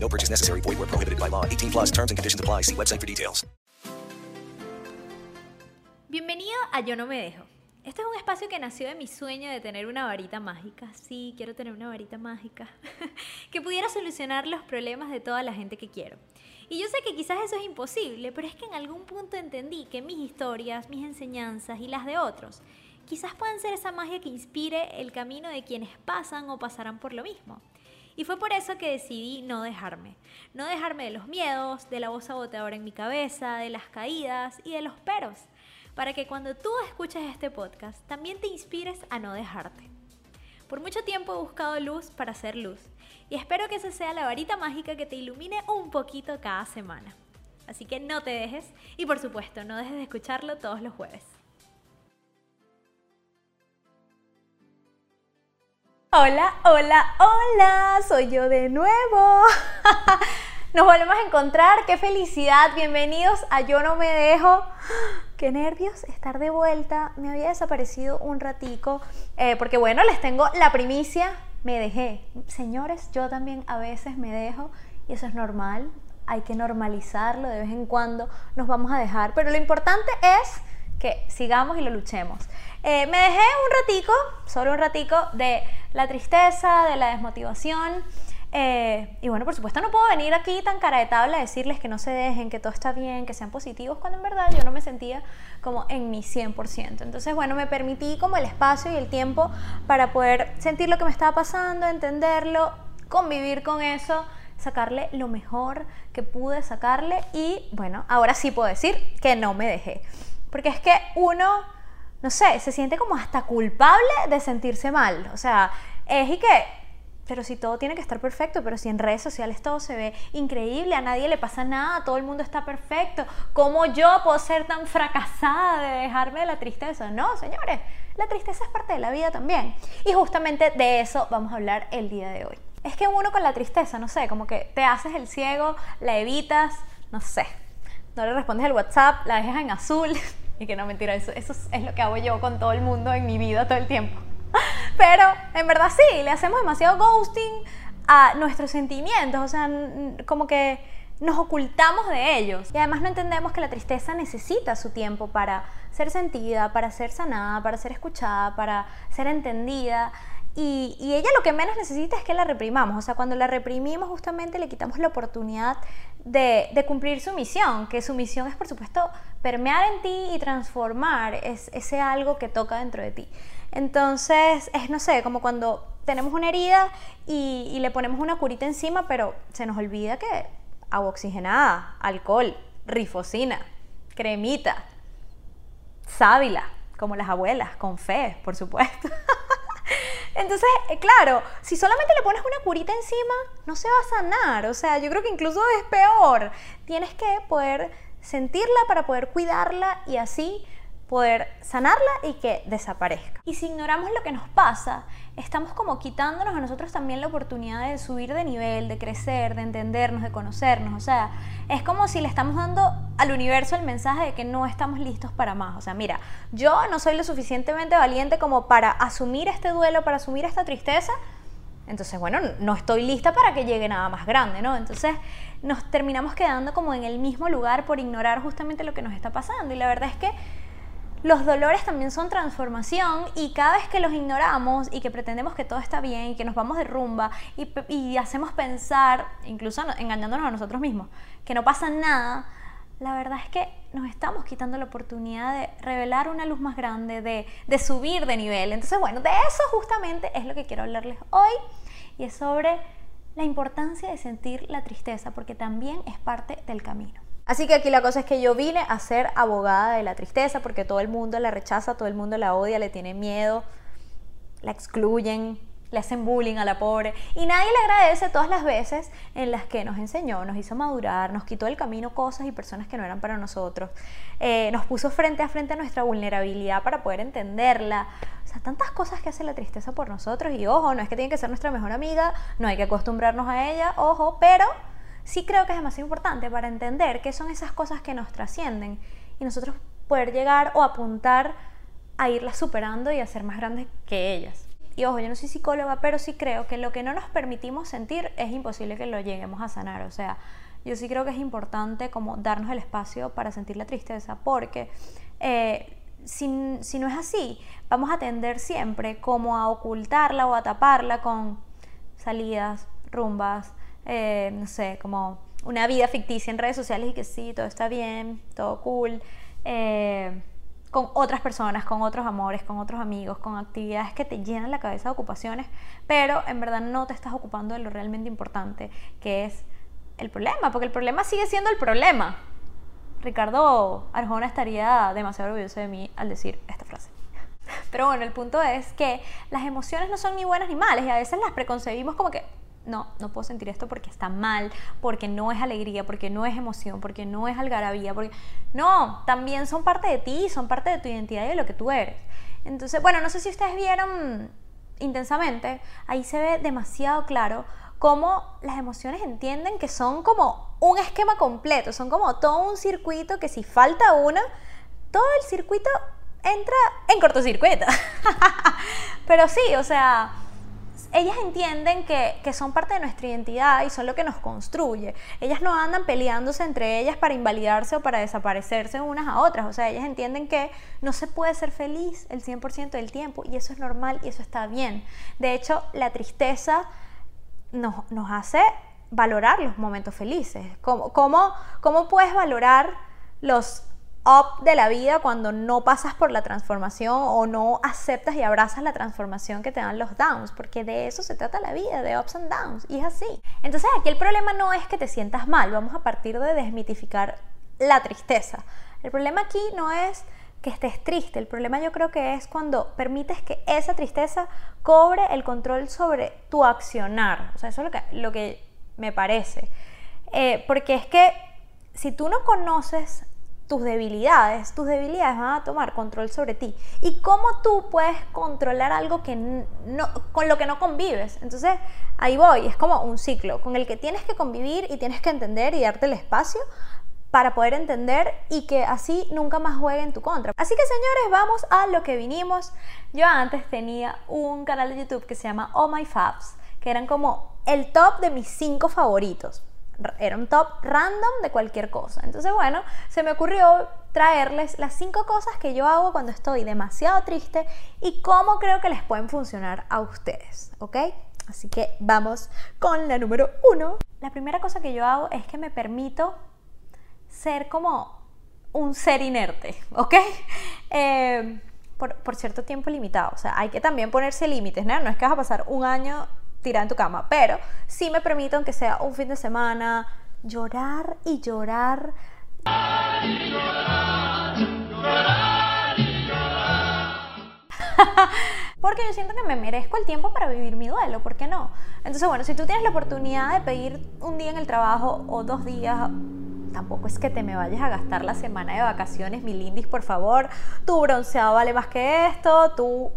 No purchase necessary. Void where prohibited by law. 18 plus terms and conditions apply. See website for details. Bienvenido a Yo No Me Dejo. Este es un espacio que nació de mi sueño de tener una varita mágica. Sí, quiero tener una varita mágica. que pudiera solucionar los problemas de toda la gente que quiero. Y yo sé que quizás eso es imposible, pero es que en algún punto entendí que mis historias, mis enseñanzas y las de otros quizás puedan ser esa magia que inspire el camino de quienes pasan o pasarán por lo mismo. Y fue por eso que decidí no dejarme. No dejarme de los miedos, de la voz saboteadora en mi cabeza, de las caídas y de los peros. Para que cuando tú escuches este podcast también te inspires a no dejarte. Por mucho tiempo he buscado luz para hacer luz. Y espero que esa sea la varita mágica que te ilumine un poquito cada semana. Así que no te dejes y por supuesto no dejes de escucharlo todos los jueves. Hola, hola, hola, soy yo de nuevo. Nos volvemos a encontrar, qué felicidad, bienvenidos a Yo no me dejo. Qué nervios estar de vuelta, me había desaparecido un ratico, eh, porque bueno, les tengo la primicia, me dejé. Señores, yo también a veces me dejo y eso es normal, hay que normalizarlo, de vez en cuando nos vamos a dejar, pero lo importante es que sigamos y lo luchemos. Eh, me dejé un ratico, solo un ratico, de la tristeza, de la desmotivación. Eh, y bueno, por supuesto no puedo venir aquí tan cara de tabla a decirles que no se dejen, que todo está bien, que sean positivos, cuando en verdad yo no me sentía como en mi 100%. Entonces, bueno, me permití como el espacio y el tiempo para poder sentir lo que me estaba pasando, entenderlo, convivir con eso, sacarle lo mejor que pude sacarle y bueno, ahora sí puedo decir que no me dejé. Porque es que uno, no sé, se siente como hasta culpable de sentirse mal. O sea, es y que, pero si todo tiene que estar perfecto, pero si en redes sociales todo se ve increíble, a nadie le pasa nada, todo el mundo está perfecto, ¿cómo yo puedo ser tan fracasada de dejarme de la tristeza? No, señores, la tristeza es parte de la vida también. Y justamente de eso vamos a hablar el día de hoy. Es que uno con la tristeza, no sé, como que te haces el ciego, la evitas, no sé, no le respondes el WhatsApp, la dejas en azul. Y que no, mentira, eso, eso es lo que hago yo con todo el mundo en mi vida todo el tiempo. Pero en verdad sí, le hacemos demasiado ghosting a nuestros sentimientos, o sea, como que nos ocultamos de ellos. Y además no entendemos que la tristeza necesita su tiempo para ser sentida, para ser sanada, para ser escuchada, para ser entendida. Y, ella lo que menos necesita es que la reprimamos. O sea, cuando la reprimimos justamente le quitamos la oportunidad de, cumplir su misión, que su misión es por supuesto permear en ti y transformar ese algo que toca dentro de ti. Entonces, es, no sé, como cuando tenemos una herida y, y le ponemos una curita encima, pero se nos olvida que agua oxigenada, alcohol, rifocina, cremita, sábila, como las abuelas, con fe, por supuesto. Entonces, eh, claro, si solamente le pones una curita encima, no se va a sanar. O sea, yo creo que incluso es peor. Tienes que poder sentirla para poder cuidarla y así poder sanarla y que desaparezca. Y si ignoramos lo que nos pasa, estamos como quitándonos a nosotros también la oportunidad de subir de nivel, de crecer, de entendernos, de conocernos. O sea, es como si le estamos dando al universo el mensaje de que no estamos listos para más. O sea, mira, yo no soy lo suficientemente valiente como para asumir este duelo, para asumir esta tristeza. Entonces, bueno, no estoy lista para que llegue nada más grande, ¿no? Entonces nos terminamos quedando como en el mismo lugar por ignorar justamente lo que nos está pasando. Y la verdad es que los dolores también son transformación y cada vez que los ignoramos y que pretendemos que todo está bien que nos vamos de rumba y, hacemos pensar, incluso engañándonos a nosotros mismos, que no pasa nada, la verdad es que nos estamos quitando la oportunidad de revelar una luz más grande, de, de subir de nivel. Entonces, bueno, de eso justamente es lo que quiero hablarles hoy y es sobre la importancia de sentir la tristeza, porque también es parte del camino. Así que aquí la cosa es que yo vine a ser abogada de la tristeza porque todo el mundo la rechaza, todo el mundo la odia, le tiene miedo, la excluyen, le hacen bullying a la pobre y nadie le agradece todas las veces en las que nos enseñó, nos hizo madurar, nos quitó del camino cosas y personas que no eran para nosotros, eh, nos puso frente a frente a nuestra vulnerabilidad para poder entenderla. O sea, tantas cosas que hace la tristeza por nosotros y ojo, no es que tiene que ser nuestra mejor amiga, no hay que acostumbrarnos a ella, ojo, pero sí creo que es demasiado importante para entender qué son esas cosas que nos trascienden y nosotros poder llegar o apuntar a irlas superando y a ser más grandes que ellas. Y ojo, yo no soy psicóloga, pero sí creo que lo que no nos permitimos sentir es imposible que lo lleguemos a sanar. O sea, yo sí creo que es importante como darnos el espacio para sentir la tristeza, porque eh, si, no es así, vamos a tender siempre como a ocultarla o a taparla con salidas, rumbas, eh, no sé, como una vida ficticia en redes sociales y que sí, todo está bien, todo cool. Eh, con otras personas, con otros amores, con otros amigos, con actividades que te llenan la cabeza de ocupaciones, pero en verdad no te estás ocupando de lo realmente importante, que es el problema, porque el problema sigue siendo el problema. Ricardo Arjona estaría demasiado orgulloso de mí al decir esta frase. Pero bueno, el punto es que las emociones no son ni buenas ni malas y a veces las preconcebimos como que no, no puedo sentir esto porque está mal, porque no es alegría, porque no es emoción, porque no es algarabía, porque no, también son parte de ti, son parte de tu identidad y de lo que tú eres. Entonces, bueno, no sé si ustedes vieron intensamente, ahí se ve demasiado claro cómo las emociones entienden que son como un esquema completo, son como todo un circuito que si falta una, todo el circuito entra en cortocircuito. Pero sí, o sea, ellas entienden que, son parte de nuestra identidad y son lo que nos construye. Ellas no andan peleándose entre ellas para invalidarse o para desaparecerse unas a otras. O sea, ellas entienden que no se puede ser feliz el 100% del tiempo y eso es normal y eso está bien. De hecho, la tristeza nos, nos hace valorar los momentos felices. ¿Cómo, cómo, cómo puedes valorar los up de la vida cuando no pasas por la transformación o no aceptas y abrazas la transformación que te dan los downs, porque de eso se trata la vida, de ups and downs, y es así. Entonces aquí el problema no es que te sientas mal, vamos a partir de desmitificar la tristeza. El problema aquí no es que estés triste, el problema yo creo que es cuando permites que esa tristeza cobre el control sobre tu accionar. O sea, eso es lo que, lo que me parece. Eh, porque es que si tú no conoces tus debilidades, tus debilidades van a tomar control sobre ti. ¿Y cómo tú puedes controlar algo que no, con lo que no convives? Entonces, ahí voy, es como un ciclo con el que tienes que convivir y tienes que entender y darte el espacio para poder entender y que así nunca más juegue en tu contra. Así que señores, vamos a lo que vinimos. Yo antes tenía un canal de YouTube que se llama Oh My Fabs, que eran como el top de mis cinco favoritos era un top random de cualquier cosa. Entonces, bueno, se me ocurrió traerles las cinco cosas que yo hago cuando estoy demasiado triste y cómo creo que les pueden funcionar a ustedes, ¿ok? Así que vamos con la número uno. La primera cosa que yo hago es que me permito ser como un ser inerte, ¿ok? Eh, por, por, cierto tiempo limitado. O sea, hay que también ponerse límites, ¿no? No es que vas a pasar un año tirar en tu cama, pero sí me permito, aunque sea un fin de semana, llorar y llorar. Porque yo siento que me merezco el tiempo para vivir mi duelo, ¿por qué no? Entonces, bueno, si tú tienes la oportunidad de pedir un día en el trabajo o dos días, tampoco es que te me vayas a gastar la semana de vacaciones, mi lindis, por favor. Tu bronceado vale más que esto, tú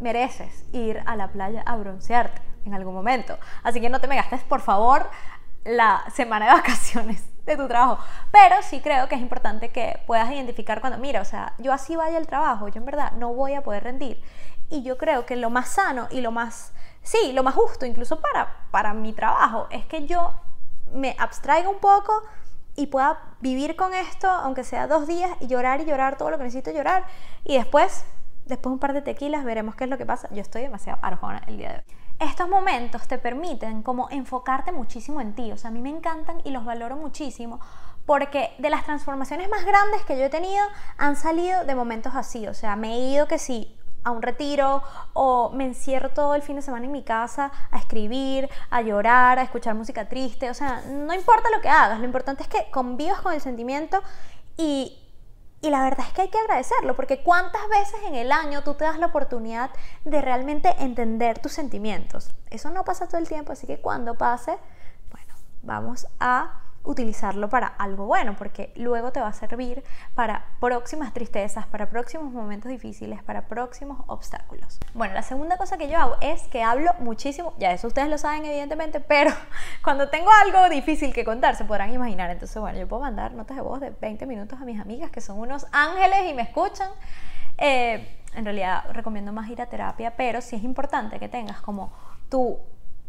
mereces ir a la playa a broncearte en algún momento. Así que no te me gastes, por favor, la semana de vacaciones de tu trabajo. Pero sí creo que es importante que puedas identificar cuando, mira, o sea, yo así vaya al trabajo, yo en verdad no voy a poder rendir. Y yo creo que lo más sano y lo más, sí, lo más justo incluso para, para mi trabajo es que yo me abstraiga un poco y pueda vivir con esto, aunque sea dos días, y llorar y llorar todo lo que necesito llorar. Y después, después un par de tequilas, veremos qué es lo que pasa. Yo estoy demasiado arjona el día de hoy estos momentos te permiten como enfocarte muchísimo en ti. O sea, a mí me encantan y los valoro muchísimo porque de las transformaciones más grandes que yo he tenido han salido de momentos así. O sea, me he ido que sí a un retiro o me encierro todo el fin de semana en mi casa a escribir, a llorar, a escuchar música triste. O sea, no importa lo que hagas, lo importante es que convivas con el sentimiento y, y la verdad es que hay que agradecerlo, porque cuántas veces en el año tú te das la oportunidad de realmente entender tus sentimientos. Eso no pasa todo el tiempo, así que cuando pase, bueno, vamos a utilizarlo para algo bueno, porque luego te va a servir para próximas tristezas, para próximos momentos difíciles, para próximos obstáculos. Bueno, la segunda cosa que yo hago es que hablo muchísimo, ya eso ustedes lo saben evidentemente, pero cuando tengo algo difícil que contar, se podrán imaginar. Entonces, bueno, yo puedo mandar notas de voz de 20 minutos a mis amigas que son unos ángeles y me escuchan. Eh, en realidad recomiendo más ir a terapia, pero sí es importante que tengas como tu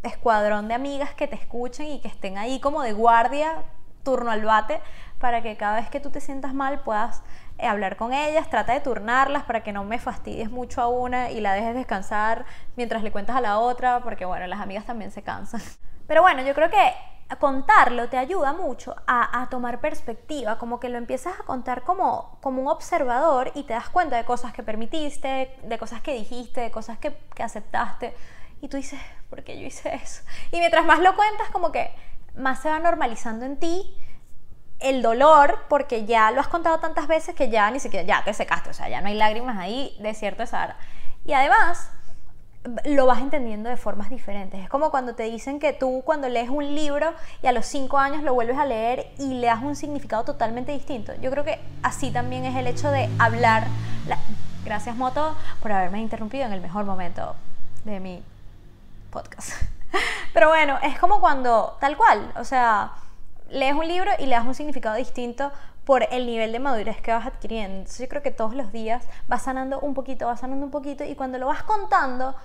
escuadrón de amigas que te escuchen y que estén ahí como de guardia, turno al bate, para que cada vez que tú te sientas mal puedas eh, hablar con ellas, trata de turnarlas para que no me fastidies mucho a una y la dejes descansar mientras le cuentas a la otra, porque bueno, las amigas también se cansan. Pero bueno, yo creo que contarlo te ayuda mucho a, tomar perspectiva, como que lo empiezas a contar como, como un observador y te das cuenta de cosas que permitiste, de cosas que dijiste, de cosas que, que aceptaste. Y tú dices, ¿por qué yo hice eso? Y mientras más lo cuentas, como que más se va normalizando en ti el dolor, porque ya lo has contado tantas veces que ya ni siquiera, ya te secaste, o sea, ya no hay lágrimas ahí, de cierto esa Y además, lo vas entendiendo de formas diferentes. Es como cuando te dicen que tú cuando lees un libro y a los cinco años lo vuelves a leer y le das un significado totalmente distinto. Yo creo que así también es el hecho de hablar. Gracias Moto por haberme interrumpido en el mejor momento de mi podcast. Pero bueno, es como cuando, tal cual, o sea, lees un libro y le das un significado distinto por el nivel de madurez que vas adquiriendo. Entonces yo creo que todos los días vas sanando un poquito, vas sanando un poquito y cuando lo vas contando,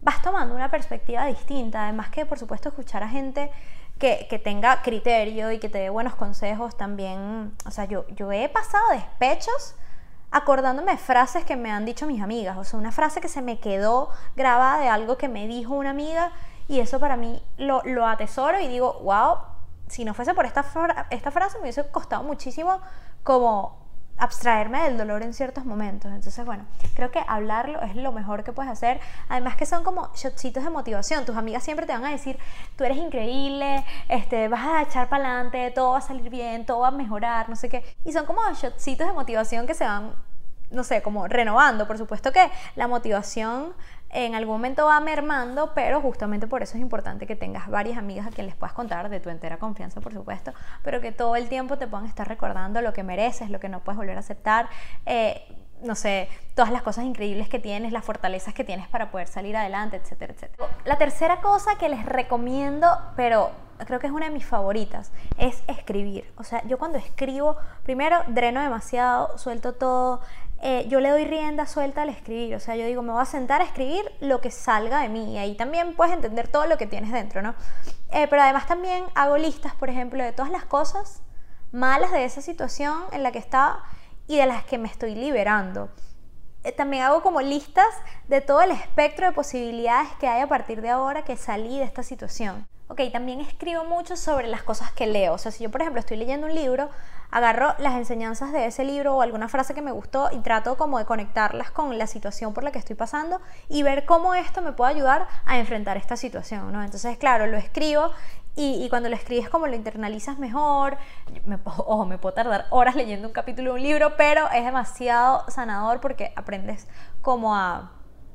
vas tomando una perspectiva distinta. Además que, por supuesto, escuchar a gente que, que, tenga criterio y que te dé buenos consejos también. O sea, yo, yo he pasado despechos acordándome frases que me han dicho mis amigas. O sea, una frase que se me quedó grabada de algo que me dijo una amiga y eso para mí lo, lo atesoro y digo, wow, si no fuese por esta, esta frase me hubiese costado muchísimo como abstraerme del dolor en ciertos momentos. Entonces, bueno, creo que hablarlo es lo mejor que puedes hacer. Además que son como shotcitos de motivación. Tus amigas siempre te van a decir, tú eres increíble, este, vas a echar para adelante, todo va a salir bien, todo va a mejorar, no sé qué. Y son como shotcitos de motivación que se van, no sé, como renovando. Por supuesto que la motivación en algún momento va mermando, pero justamente por eso es importante que tengas varias amigas a quien les puedas contar de tu entera confianza, por supuesto, pero que todo el tiempo te puedan estar recordando lo que mereces, lo que no puedes volver a aceptar. Eh, no sé, todas las cosas increíbles que tienes, las fortalezas que tienes para poder salir adelante, etcétera, etcétera. La tercera cosa que les recomiendo, pero creo que es una de mis favoritas, es escribir. O sea, yo cuando escribo, primero dreno demasiado, suelto todo, eh, yo le doy rienda suelta al escribir. O sea, yo digo, me voy a sentar a escribir lo que salga de mí. Y ahí también puedes entender todo lo que tienes dentro, ¿no? Eh, pero además también hago listas, por ejemplo, de todas las cosas malas de esa situación en la que estaba y de las que me estoy liberando. Eh, también hago como listas de todo el espectro de posibilidades que hay a partir de ahora que salí de esta situación. Ok, también escribo mucho sobre las cosas que leo. O sea, si yo, por ejemplo, estoy leyendo un libro, agarro las enseñanzas de ese libro o alguna frase que me gustó y trato como de conectarlas con la situación por la que estoy pasando y ver cómo esto me puede ayudar a enfrentar esta situación, ¿no? Entonces, claro, lo escribo y, cuando lo escribes como lo internalizas mejor, me, ojo, me puedo tardar horas leyendo un capítulo de un libro, pero es demasiado sanador porque aprendes como a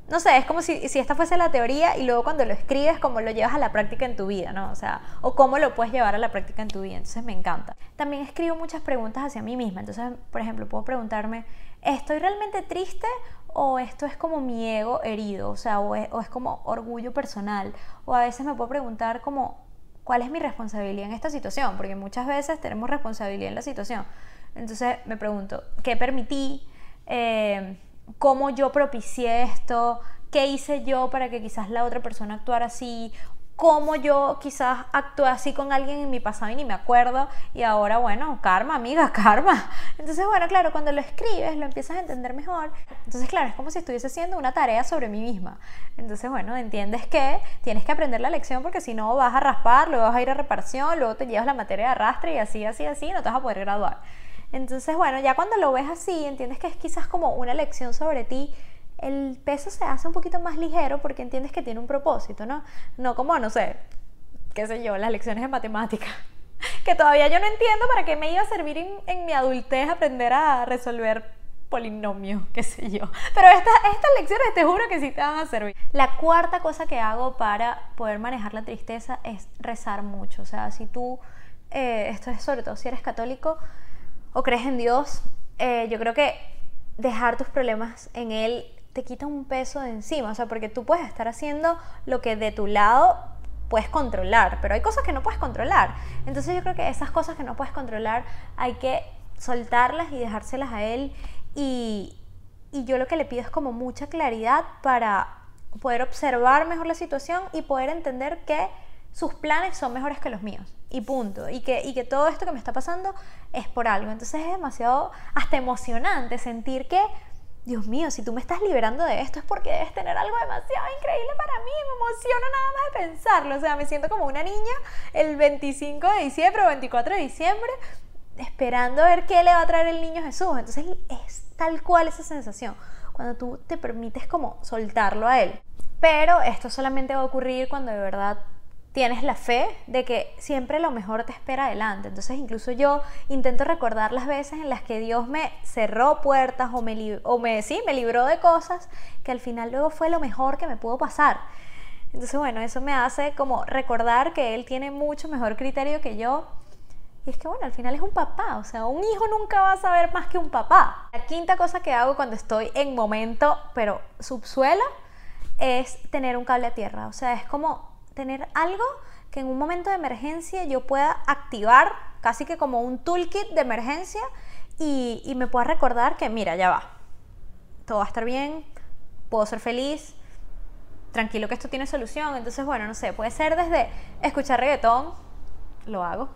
no sé, es como si, esta fuese la teoría y luego cuando lo escribes, cómo lo llevas a la práctica en tu vida, ¿no? O sea, o cómo lo puedes llevar a la práctica en tu vida. Entonces me encanta. También escribo muchas preguntas hacia mí misma. Entonces, por ejemplo, puedo preguntarme, ¿estoy realmente triste o esto es como mi ego herido? O sea, o es, o es como orgullo personal. O a veces me puedo preguntar como, ¿cuál es mi responsabilidad en esta situación? Porque muchas veces tenemos responsabilidad en la situación. Entonces me pregunto, ¿qué permití? Eh, cómo yo propicié esto, qué hice yo para que quizás la otra persona actuara así, cómo yo quizás actué así con alguien en mi pasado y ni me acuerdo y ahora bueno, karma, amiga, karma. Entonces bueno, claro, cuando lo escribes lo empiezas a entender mejor. Entonces claro, es como si estuviese haciendo una tarea sobre mí misma. Entonces bueno, entiendes que tienes que aprender la lección porque si no vas a raspar, luego vas a ir a reparación, luego te llevas la materia de arrastre y así, así, así, no te vas a poder graduar. Entonces, bueno, ya cuando lo ves así, entiendes que es quizás como una lección sobre ti, el peso se hace un poquito más ligero porque entiendes que tiene un propósito, ¿no? No como, no sé, qué sé yo, las lecciones de matemática, que todavía yo no entiendo para qué me iba a servir en, en mi adultez aprender a resolver polinomio, qué sé yo. Pero estas, estas lecciones te juro que sí te van a servir. La cuarta cosa que hago para poder manejar la tristeza es rezar mucho. O sea, si tú, eh, esto es sobre todo si eres católico o crees en Dios, eh, yo creo que dejar tus problemas en Él te quita un peso de encima. O sea, porque tú puedes estar haciendo lo que de tu lado puedes controlar, pero hay cosas que no puedes controlar. Entonces yo creo que esas cosas que no puedes controlar hay que soltarlas y dejárselas a Él y, yo lo que le pido es como mucha claridad para poder observar mejor la situación y poder entender que sus planes son mejores que los míos. Y punto. Y que, y que todo esto que me está pasando es por algo. Entonces es demasiado hasta emocionante sentir que, Dios mío, si tú me estás liberando de esto es porque debes tener algo demasiado increíble para mí. Me emociona nada más de pensarlo. O sea, me siento como una niña el 25 de diciembre o 24 de diciembre esperando a ver qué le va a traer el niño Jesús. Entonces es tal cual esa sensación, cuando tú te permites como soltarlo a él. Pero esto solamente va a ocurrir cuando de verdad tienes la fe de que siempre lo mejor te espera adelante. Entonces incluso yo intento recordar las veces en las que Dios me cerró puertas o me, o me, sí, me libró de cosas que al final luego fue lo mejor que me pudo pasar. Entonces bueno, eso me hace como recordar que Él tiene mucho mejor criterio que yo y es que bueno, al final es un papá, o sea, un hijo nunca va a saber más que un papá. La quinta cosa que hago cuando estoy en momento, pero subsuelo, es tener un cable a tierra. O sea, es como tener algo que en un momento de emergencia yo pueda activar, casi que como un toolkit de emergencia, y, y me pueda recordar que, mira, ya va, todo va a estar bien, puedo ser feliz, tranquilo que esto tiene solución. Entonces, bueno, no sé, puede ser desde escuchar reggaetón, lo hago,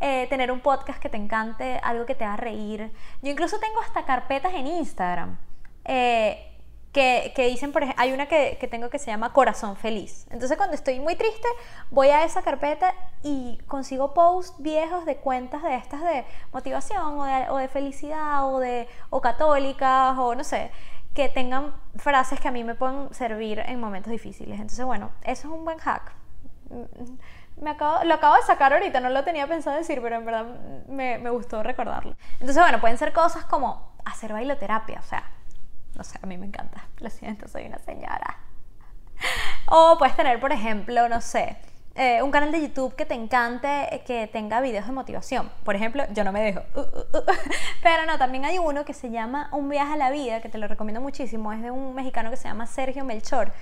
eh, tener un podcast que te encante, algo que te haga reír. Yo incluso tengo hasta carpetas en Instagram. Eh, que, dicen, por ejemplo, hay una que, tengo que se llama Corazón Feliz. Entonces cuando estoy muy triste, voy a esa carpeta y consigo posts viejos de cuentas de estas de motivación o de, felicidad o, de, o católicas o no sé, que tengan frases que a mí me pueden servir en momentos difíciles. Entonces bueno, eso es un buen hack me acabo, lo acabo de sacar ahorita, no lo tenía pensado decir, pero en verdad me, me gustó recordarlo. Entonces, bueno, pueden ser cosas como hacer bailoterapia, o sea, no sé, a mí me encanta, lo siento, soy una señora. O puedes tener, por ejemplo, no sé, eh, un canal de YouTube que te encante, que tenga videos de motivación. Por ejemplo, yo no me dejo. Uh, uh, uh. Pero no, también hay uno que se llama Un viaje a la vida, que te lo recomiendo muchísimo. Es de un mexicano que se llama Sergio Melchor.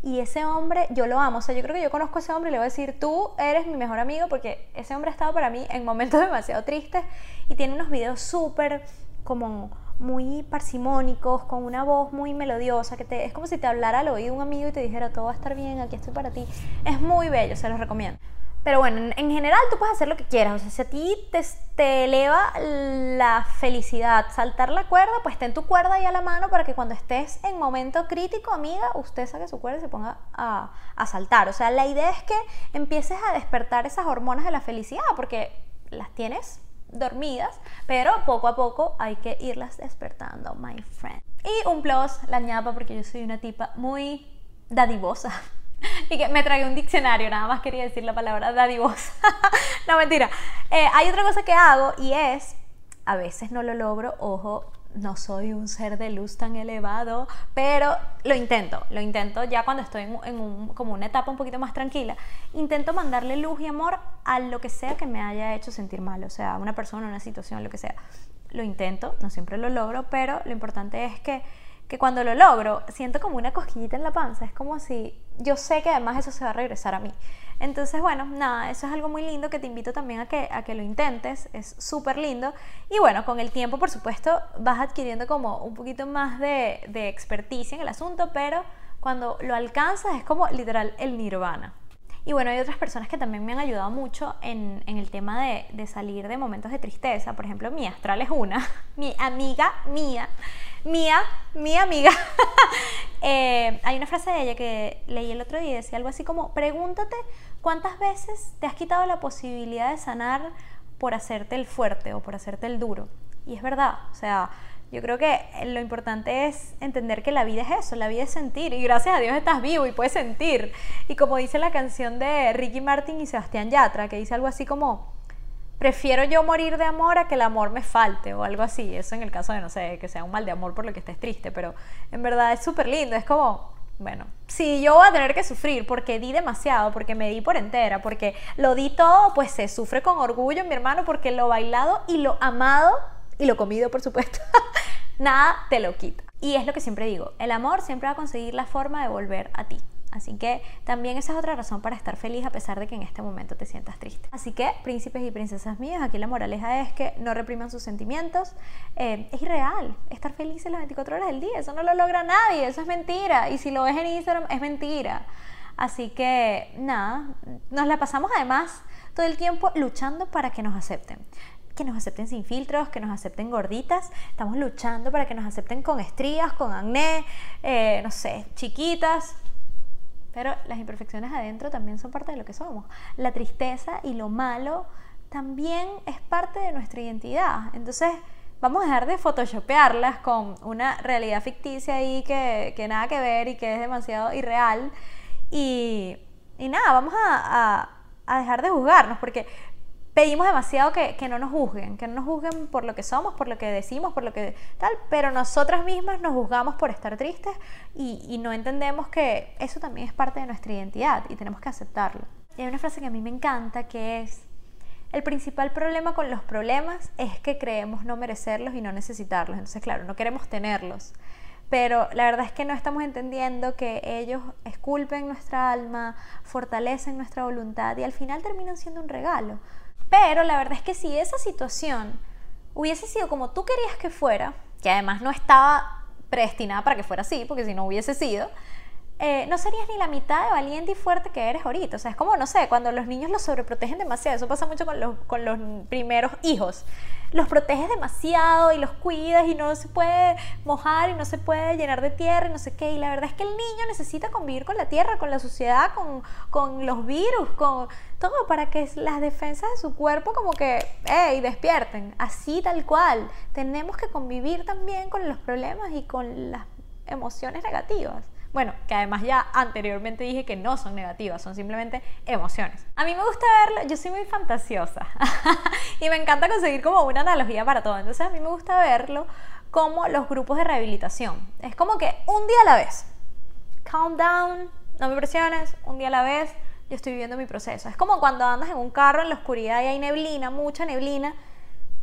Y ese hombre, yo lo amo. O sea, yo creo que yo conozco a ese hombre y le voy a decir, tú eres mi mejor amigo porque ese hombre ha estado para mí en momentos demasiado tristes y tiene unos videos súper como muy parsimónicos, con una voz muy melodiosa, que te, es como si te hablara al oído un amigo y te dijera, todo va a estar bien, aquí estoy para ti. Es muy bello, se los recomiendo. Pero bueno, en, general tú puedes hacer lo que quieras. O sea, si a ti te, te, eleva la felicidad saltar la cuerda, pues ten tu cuerda ahí a la mano para que cuando estés en momento crítico, amiga, usted saque su cuerda y se ponga a, a saltar. O sea, la idea es que empieces a despertar esas hormonas de la felicidad, porque las tienes dormidas, pero poco a poco hay que irlas despertando, my friend. Y un plus, la ñapa, porque yo soy una tipa muy dadivosa. y que me tragué un diccionario, nada más quería decir la palabra dadivosa. no, mentira. Eh, hay otra cosa que hago y es, a veces no lo logro, ojo, no soy un ser de luz tan elevado, pero lo intento, lo intento ya cuando estoy en, como una etapa un poquito más tranquila. Intento mandarle luz y amor a lo que sea que me haya hecho sentir mal, o sea, una persona, una situación, lo que sea. Lo intento, no siempre lo logro, pero lo importante es que que cuando lo logro siento como una cosquillita en la panza, es como si yo sé que además eso se va a regresar a mí. Entonces, bueno, nada, eso es algo muy lindo que te invito también a que, a que lo intentes, es súper lindo. Y bueno, con el tiempo, por supuesto, vas adquiriendo como un poquito más de, de experticia en el asunto, pero cuando lo alcanzas es como literal el nirvana. Y bueno, hay otras personas que también me han ayudado mucho en, en el tema de, de, salir de momentos de tristeza. Por ejemplo, mi astral es una, mi amiga mía mía, mi amiga, eh, hay una frase de ella que leí el otro día, decía algo así como, pregúntate cuántas veces te has quitado la posibilidad de sanar por hacerte el fuerte o por hacerte el duro. Y es verdad, o sea, yo creo que lo importante es entender que la vida es eso, la vida es sentir y gracias a Dios estás vivo y puedes sentir. Y como dice la canción de Ricky Martin y Sebastián Yatra, que dice algo así como, prefiero yo morir de amor a que el amor me falte o algo así. Eso en el caso de, no sé, que sea un mal de amor por lo que estés triste, pero en verdad es súper lindo. Es como, bueno, si yo voy a tener que sufrir porque di demasiado, porque me di por entera, porque lo di todo, pues se sufre con orgullo mi hermano porque lo bailado y lo amado y lo comido, por supuesto, nada te lo quita. Y es lo que siempre digo, el amor siempre va a conseguir la forma de volver a ti. Así que también esa es otra razón para estar feliz a pesar de que en este momento te sientas triste. Así que, príncipes y princesas mías, aquí la moraleja es que no repriman sus sentimientos. Eh, es irreal estar feliz en las 24 horas del día. Eso no lo logra nadie, eso es mentira. Y si lo ves en Instagram, es mentira. Así que, nada, nos la pasamos además todo el tiempo luchando para que nos acepten que nos acepten sin filtros, que nos acepten gorditas. Estamos luchando para que nos acepten con estrías, con acné, eh, no sé, chiquitas. Pero las imperfecciones adentro también son parte de lo que somos. La tristeza y lo malo también es parte de nuestra identidad. Entonces, vamos a dejar de photoshopearlas con una realidad ficticia ahí que, que nada que ver y que es demasiado irreal. Y, y nada, vamos a, a, a dejar de juzgarnos, porque pedimos demasiado que, que, no nos juzguen, que no nos juzguen por lo que somos, por lo que decimos, por lo que tal, pero nosotras mismas nos juzgamos por estar tristes y, y, no entendemos que eso también es parte de nuestra identidad y tenemos que aceptarlo. Y hay una frase que a mí me encanta que es, el principal problema con los problemas es que creemos no merecerlos y no necesitarlos. Entonces, claro, no queremos tenerlos. Pero la verdad es que no estamos entendiendo que ellos esculpen nuestra alma, fortalecen nuestra voluntad y al final terminan siendo un regalo. Pero la verdad es que si esa situación hubiese sido como tú querías que fuera, que además no estaba predestinada para que fuera así, porque si no hubiese sido, eh, no serías ni la mitad de valiente y fuerte que eres ahorita. O sea, es como, no sé, cuando los niños los sobreprotegen demasiado, eso pasa mucho con los, con los primeros hijos. Los proteges demasiado y los cuidas y no se puede mojar y no se puede llenar de tierra y no sé qué. Y la verdad es que el niño necesita convivir con la tierra, con la sociedad, con, con los virus, con todo para que las defensas de su cuerpo como que, hey, despierten. Así tal cual. Tenemos que convivir también con los problemas y con las emociones negativas. Bueno, que además ya anteriormente dije que no son negativas, son simplemente emociones. A mí me gusta verlo, yo soy muy fantasiosa y me encanta conseguir como una analogía para todo. Entonces a mí me gusta verlo como los grupos de rehabilitación. Es como que un día a la vez. Calm down, no me presiones, un día a la vez. Yo estoy viviendo mi proceso. Es como cuando andas en un carro en la oscuridad y hay neblina, mucha neblina.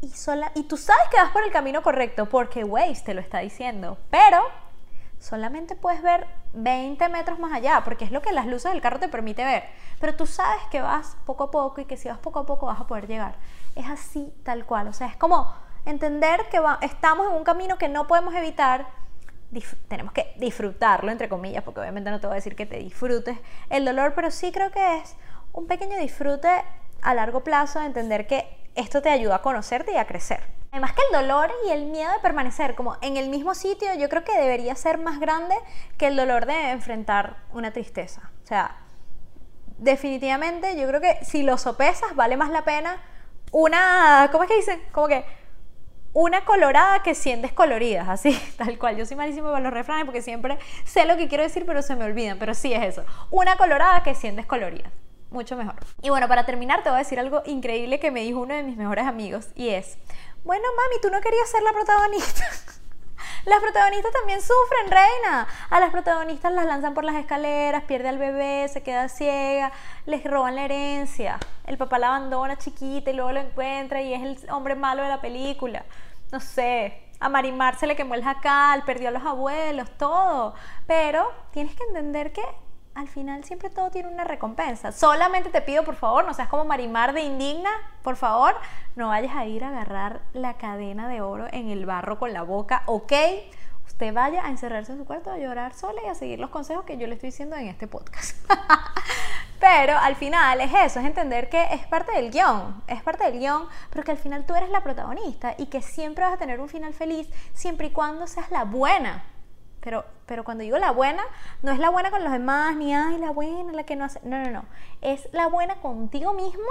Y, sola, y tú sabes que vas por el camino correcto porque Waze te lo está diciendo. Pero solamente puedes ver 20 metros más allá, porque es lo que las luces del carro te permite ver. Pero tú sabes que vas poco a poco y que si vas poco a poco vas a poder llegar. Es así tal cual. O sea, es como entender que estamos en un camino que no podemos evitar. tenemos que disfrutarlo, entre comillas, porque obviamente no te voy a decir que te disfrutes el dolor, pero sí creo que es un pequeño disfrute a largo plazo de entender que esto te ayuda a conocerte y a crecer. Además que el dolor y el miedo de permanecer como en el mismo sitio, yo creo que debería ser más grande que el dolor de enfrentar una tristeza. O sea, definitivamente yo creo que si lo sopesas vale más la pena una, ¿cómo es que dicen? Como que una colorada que 100 descoloridas, así, tal cual. Yo soy malísimo con los refranes porque siempre sé lo que quiero decir, pero se me olvidan. Pero sí es eso. Una colorada que 100 descoloridas. Mucho mejor. Y bueno, para terminar, te voy a decir algo increíble que me dijo uno de mis mejores amigos. Y es, bueno, mami, tú no querías ser la protagonista. Las protagonistas también sufren, reina. A las protagonistas las lanzan por las escaleras, pierde al bebé, se queda ciega, les roban la herencia. El papá la abandona chiquita y luego lo encuentra y es el hombre malo de la película. No sé, a Marimar se le quemó el jacal, perdió a los abuelos, todo. Pero tienes que entender que al final siempre todo tiene una recompensa. Solamente te pido, por favor, no seas como Marimar de indigna, por favor, no vayas a ir a agarrar la cadena de oro en el barro con la boca, ¿ok? Usted vaya a encerrarse en su cuarto a llorar sola y a seguir los consejos que yo le estoy diciendo en este podcast. Pero al final es eso, es entender que es parte del guion, es parte del guion, pero que al final tú eres la protagonista y que siempre vas a tener un final feliz siempre y cuando seas la buena pero, pero cuando digo la buena, no es la buena con los demás, ni ay, la buena, la que no hace. No, no, no. Es la buena contigo mismo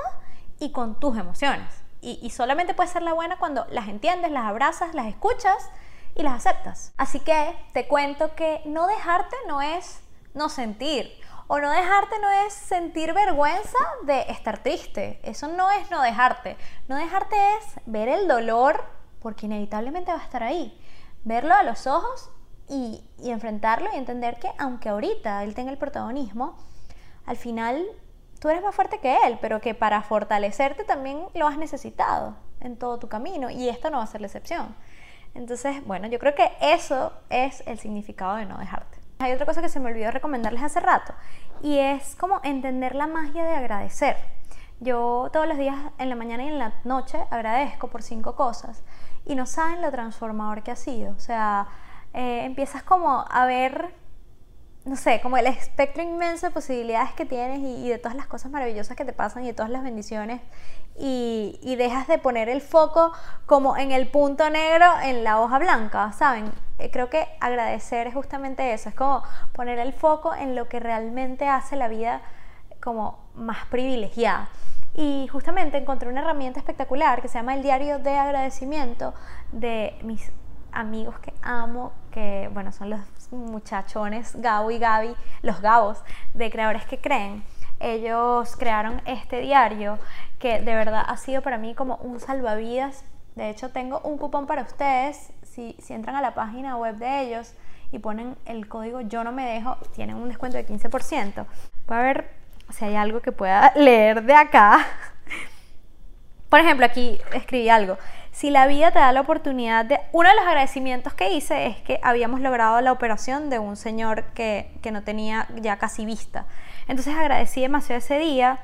y con tus emociones. Y, solamente puede ser la buena cuando las entiendes, las abrazas, las escuchas y las aceptas. Así que te cuento que no dejarte no es no sentir. O no dejarte no es sentir vergüenza de estar triste. Eso no es no dejarte. No dejarte es ver el dolor porque inevitablemente va a estar ahí. Verlo a los ojos y, enfrentarlo y entender que aunque ahorita él tenga el protagonismo, al final tú eres más fuerte que él, pero que para fortalecerte también lo has necesitado en todo tu camino y esto no va a ser la excepción. Entonces, bueno, yo creo que eso es el significado de no dejarte. Hay otra cosa que se me olvidó recomendarles hace rato y es como entender la magia de agradecer. Yo todos los días en la mañana y en la noche agradezco por cinco cosas y no saben lo transformador que ha sido. O sea, eh, empiezas como a ver no sé, como el espectro inmenso de posibilidades que tienes y, de todas las cosas maravillosas que te pasan y de todas las bendiciones y, y, dejas de poner el foco como en el punto negro en la hoja blanca, ¿saben? Eh, creo que agradecer es justamente eso, es como poner el foco en lo que realmente hace la vida como más privilegiada. Y justamente encontré una herramienta espectacular que se llama el diario de agradecimiento de mis amigos que amo, que bueno, son los muchachones Gabo y Gaby, los Gabos de Creadores que Creen. Ellos crearon este diario que de verdad ha sido para mí como un salvavidas. De hecho, tengo un cupón para ustedes. Si, si entran a la página web de ellos y ponen el código Yo no me dejo, tienen un descuento de 15%. Voy a ver si hay algo que pueda leer de acá. Por ejemplo, aquí escribí algo si la vida te da la oportunidad de... Uno de los agradecimientos que hice es que habíamos logrado la operación de un señor que, no tenía ya casi vista. Entonces agradecí demasiado ese día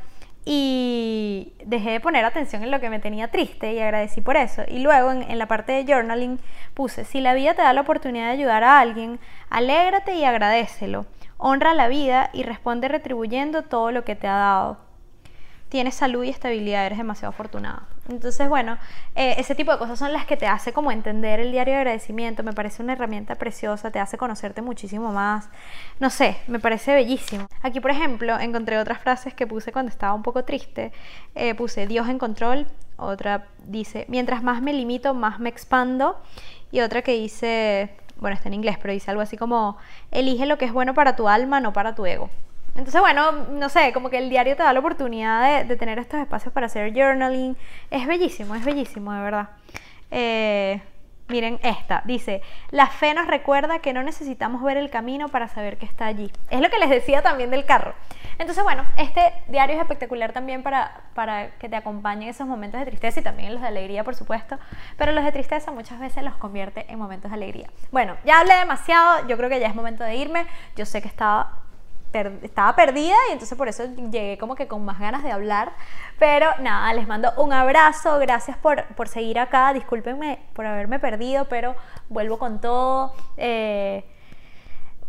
y dejé de poner atención en lo que me tenía triste y agradecí por eso. Y luego en, en, la parte de journaling puse, si la vida te da la oportunidad de ayudar a alguien, alégrate y agradecelo. Honra la vida y responde retribuyendo todo lo que te ha dado tienes salud y estabilidad, eres demasiado afortunado. Entonces, bueno, eh, ese tipo de cosas son las que te hace como entender el diario de agradecimiento. Me parece una herramienta preciosa, te hace conocerte muchísimo más. No sé, me parece bellísimo. Aquí, por ejemplo, encontré otras frases que puse cuando estaba un poco triste. Eh, puse Dios en control. Otra dice, mientras más me limito, más me expando. Y otra que dice, bueno, está en inglés, pero dice algo así como, elige lo que es bueno para tu alma, no para tu ego. Entonces, bueno, no sé, como que el diario te da la oportunidad de, tener estos espacios para hacer journaling. Es bellísimo, es bellísimo, de verdad. Eh, miren esta, dice, la fe nos recuerda que no necesitamos ver el camino para saber que está allí. Es lo que les decía también del carro. Entonces, bueno, este diario es espectacular también para, para que te acompañe en esos momentos de tristeza y también los de alegría, por supuesto. Pero los de tristeza muchas veces los convierte en momentos de alegría. Bueno, ya hablé demasiado, yo creo que ya es momento de irme. Yo sé que estaba estaba perdida y entonces por eso llegué como que con más ganas de hablar. Pero nada, les mando un abrazo, gracias por, por seguir acá, discúlpenme por haberme perdido, pero vuelvo con todo. Eh,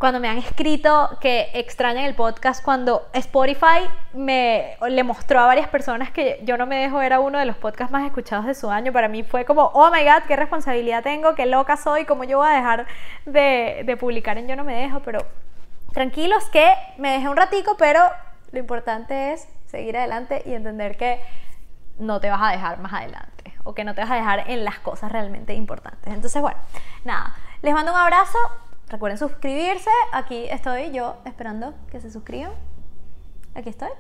cuando me han escrito que extrañan el podcast, cuando Spotify me le mostró a varias personas que yo no me dejo era uno de los podcasts más escuchados de su año, para mí fue como, oh my god, qué responsabilidad tengo, qué loca soy, cómo yo voy a dejar de, de publicar en Yo no me dejo, pero tranquilos que me dejé un ratico, pero lo importante es seguir adelante y entender que no te vas a dejar más adelante o que no te vas a dejar en las cosas realmente importantes. Entonces, bueno, nada, les mando un abrazo. Recuerden suscribirse. Aquí estoy yo esperando que se suscriban. Aquí estoy.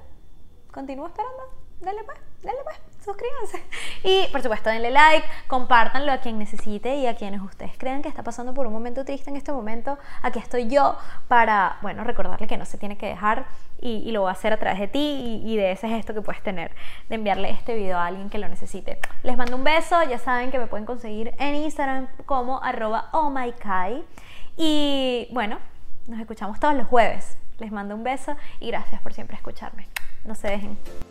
Continúo esperando. Dale pues, dale pues suscríbanse. Y por supuesto, denle like, compártanlo a quien necesite y a quienes ustedes crean que está pasando por un momento triste en este momento. Aquí estoy yo para, bueno, recordarle que no se tiene que dejar y, lo voy a hacer a través de ti y, de ese gesto que puedes tener de enviarle este video a alguien que lo necesite. Les mando un beso, ya saben que me pueden conseguir en Instagram como arroba ohmykai. Y bueno, nos escuchamos todos los jueves. Les mando un beso y gracias por siempre escucharme. No se dejen.